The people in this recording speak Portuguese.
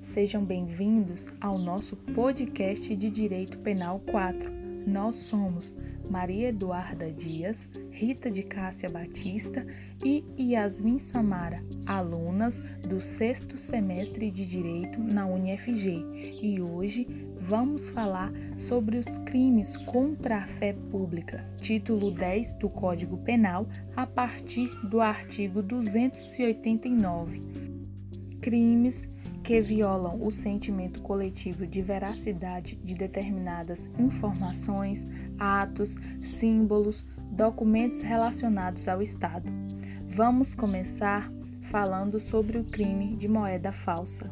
Sejam bem-vindos ao nosso podcast de Direito Penal 4. Nós somos Maria Eduarda Dias, Rita de Cássia Batista e Yasmin Samara, alunas do sexto semestre de Direito na UniFG. E hoje vamos falar sobre os crimes contra a fé pública, título 10 do Código Penal, a partir do artigo 289. Crimes que violam o sentimento coletivo de veracidade de determinadas informações, atos, símbolos, documentos relacionados ao Estado. Vamos começar falando sobre o crime de moeda falsa.